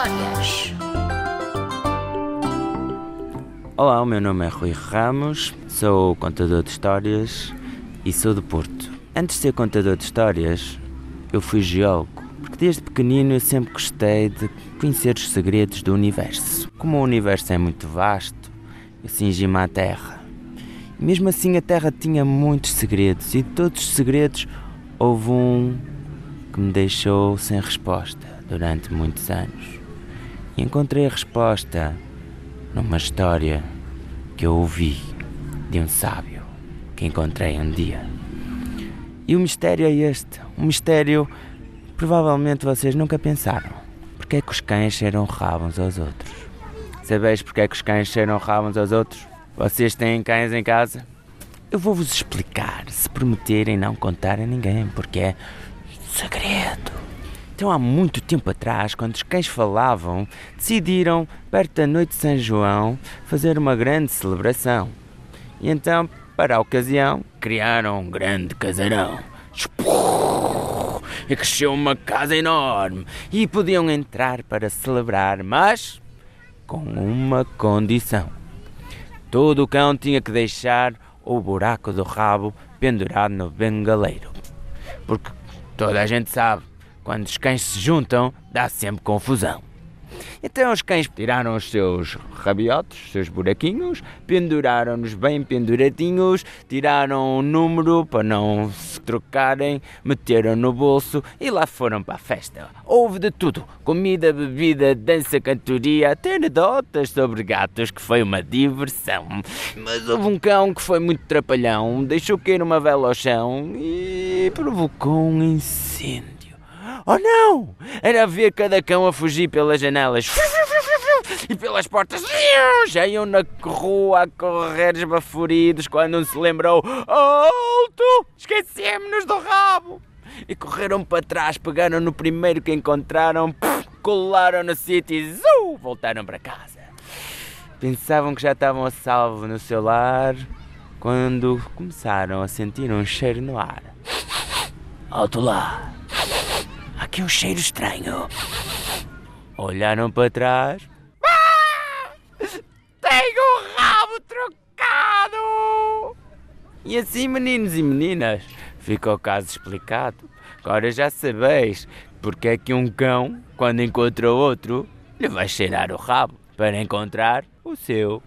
Histórias. Olá, o meu nome é Rui Ramos, sou contador de histórias e sou do Porto. Antes de ser contador de histórias, eu fui geólogo, porque desde pequenino eu sempre gostei de conhecer os segredos do universo. Como o universo é muito vasto, eu cingi-me à Terra. E mesmo assim, a Terra tinha muitos segredos, e de todos os segredos houve um que me deixou sem resposta durante muitos anos. E encontrei a resposta numa história que eu ouvi de um sábio que encontrei um dia. E o mistério é este: um mistério provavelmente vocês nunca pensaram. Porque é que os cães cheiram rabo uns aos outros? Sabeis porque é que os cães cheiram rabo uns aos outros? Vocês têm cães em casa? Eu vou-vos explicar, se prometerem não contar a ninguém, porque é segredo. Então, há muito tempo atrás, quando os cães falavam, decidiram, perto da noite de São João, fazer uma grande celebração. E então, para a ocasião, criaram um grande casarão. E cresceu uma casa enorme e podiam entrar para celebrar, mas com uma condição. Todo o cão tinha que deixar o buraco do rabo pendurado no bengaleiro. Porque toda a gente sabe quando os cães se juntam, dá sempre confusão. Então os cães tiraram os seus rabiotes, os seus buraquinhos, penduraram-nos bem penduradinhos, tiraram o número para não se trocarem, meteram no bolso e lá foram para a festa. Houve de tudo: comida, bebida, dança, cantoria, até anedotas sobre gatos, que foi uma diversão. Mas houve um cão que foi muito trapalhão, deixou cair uma vela ao chão e provocou um incêndio. Oh não! Era ver cada cão a fugir pelas janelas e pelas portas. Já iam na rua a correr esbaforidos quando um se lembrou: Alto! Esquecemos-nos do rabo! E correram para trás, pegaram no primeiro que encontraram, colaram no sítio e voltaram para casa. Pensavam que já estavam a salvo no seu lar quando começaram a sentir um cheiro no ar. Alto lá! Aqui um cheiro estranho. Olharam para trás. Ah! Tenho o rabo trocado! E assim, meninos e meninas, fica o caso explicado. Agora já sabeis porque é que um cão, quando encontra outro, lhe vai cheirar o rabo para encontrar o seu.